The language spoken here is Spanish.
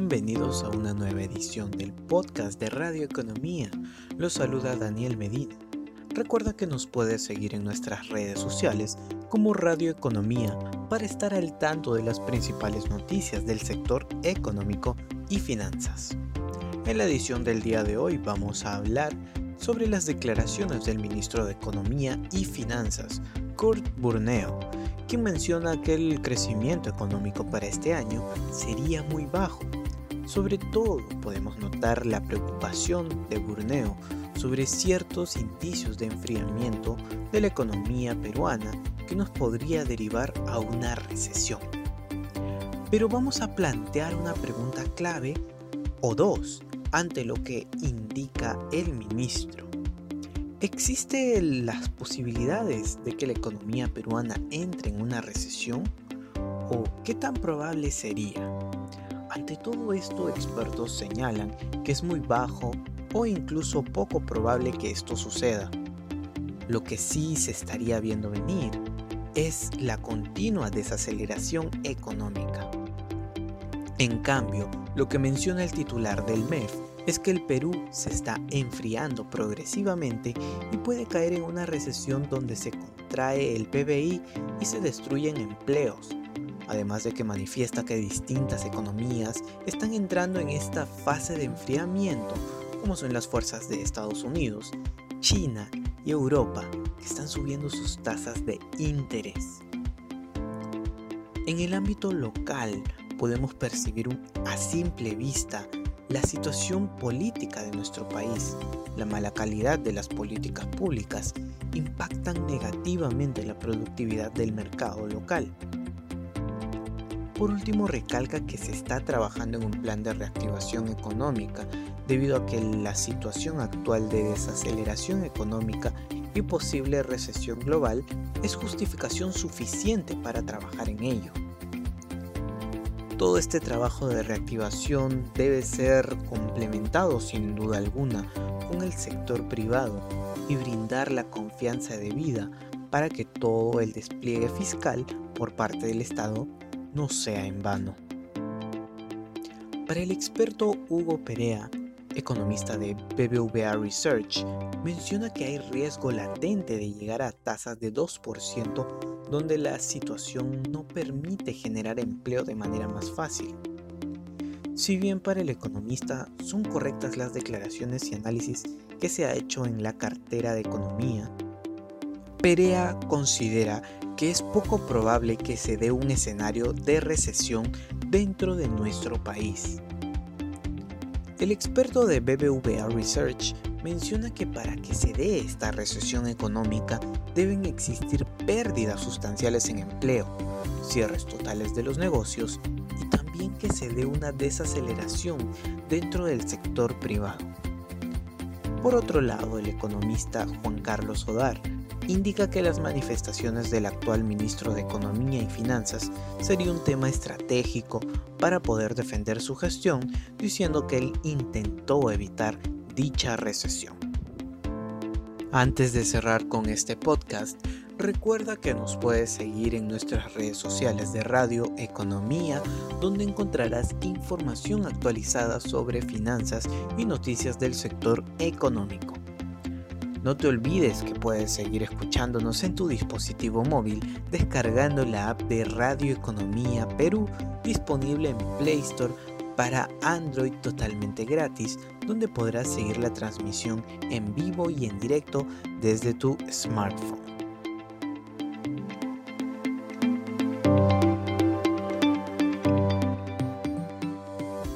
Bienvenidos a una nueva edición del podcast de Radio Economía. Los saluda Daniel Medina. Recuerda que nos puedes seguir en nuestras redes sociales como Radio Economía para estar al tanto de las principales noticias del sector económico y finanzas. En la edición del día de hoy vamos a hablar sobre las declaraciones del ministro de Economía y Finanzas, Kurt Burneo, quien menciona que el crecimiento económico para este año sería muy bajo. Sobre todo podemos notar la preocupación de Burneo sobre ciertos indicios de enfriamiento de la economía peruana que nos podría derivar a una recesión. Pero vamos a plantear una pregunta clave o dos ante lo que indica el ministro. ¿Existen las posibilidades de que la economía peruana entre en una recesión? ¿O qué tan probable sería? Ante todo esto, expertos señalan que es muy bajo o incluso poco probable que esto suceda. Lo que sí se estaría viendo venir es la continua desaceleración económica. En cambio, lo que menciona el titular del MEF es que el Perú se está enfriando progresivamente y puede caer en una recesión donde se contrae el PBI y se destruyen empleos, además de que manifiesta que distintas economías están entrando en esta fase de enfriamiento, como son las fuerzas de Estados Unidos, China y Europa, que están subiendo sus tasas de interés. En el ámbito local podemos percibir a simple vista la situación política de nuestro país, la mala calidad de las políticas públicas impactan negativamente la productividad del mercado local. Por último, recalca que se está trabajando en un plan de reactivación económica debido a que la situación actual de desaceleración económica y posible recesión global es justificación suficiente para trabajar en ello. Todo este trabajo de reactivación debe ser complementado sin duda alguna con el sector privado y brindar la confianza debida para que todo el despliegue fiscal por parte del Estado no sea en vano. Para el experto Hugo Perea, economista de BBVA Research, menciona que hay riesgo latente de llegar a tasas de 2% donde la situación no permite generar empleo de manera más fácil. Si bien para el economista son correctas las declaraciones y análisis que se ha hecho en la cartera de economía, Perea considera que es poco probable que se dé un escenario de recesión dentro de nuestro país. El experto de BBVA Research menciona que para que se dé esta recesión económica deben existir pérdidas sustanciales en empleo, cierres totales de los negocios y también que se dé una desaceleración dentro del sector privado. Por otro lado, el economista Juan Carlos Odar indica que las manifestaciones del actual ministro de Economía y Finanzas sería un tema estratégico para poder defender su gestión, diciendo que él intentó evitar dicha recesión. Antes de cerrar con este podcast, recuerda que nos puedes seguir en nuestras redes sociales de Radio Economía, donde encontrarás información actualizada sobre finanzas y noticias del sector económico. No te olvides que puedes seguir escuchándonos en tu dispositivo móvil descargando la app de Radio Economía Perú disponible en Play Store para Android totalmente gratis, donde podrás seguir la transmisión en vivo y en directo desde tu smartphone.